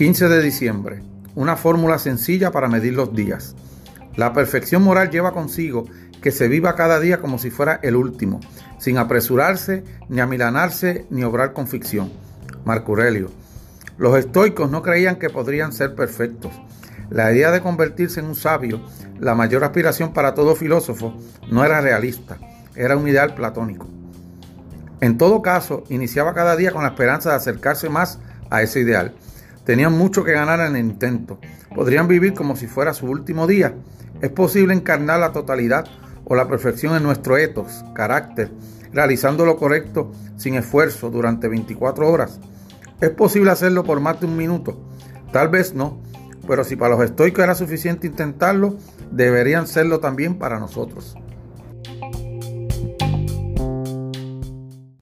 15 de diciembre. Una fórmula sencilla para medir los días. La perfección moral lleva consigo que se viva cada día como si fuera el último, sin apresurarse, ni amilanarse, ni obrar con ficción. Marco Aurelio. Los estoicos no creían que podrían ser perfectos. La idea de convertirse en un sabio, la mayor aspiración para todo filósofo, no era realista, era un ideal platónico. En todo caso, iniciaba cada día con la esperanza de acercarse más a ese ideal. Tenían mucho que ganar en el intento. Podrían vivir como si fuera su último día. Es posible encarnar la totalidad o la perfección en nuestro ethos, carácter, realizando lo correcto sin esfuerzo durante 24 horas. ¿Es posible hacerlo por más de un minuto? Tal vez no, pero si para los estoicos era suficiente intentarlo, deberían serlo también para nosotros.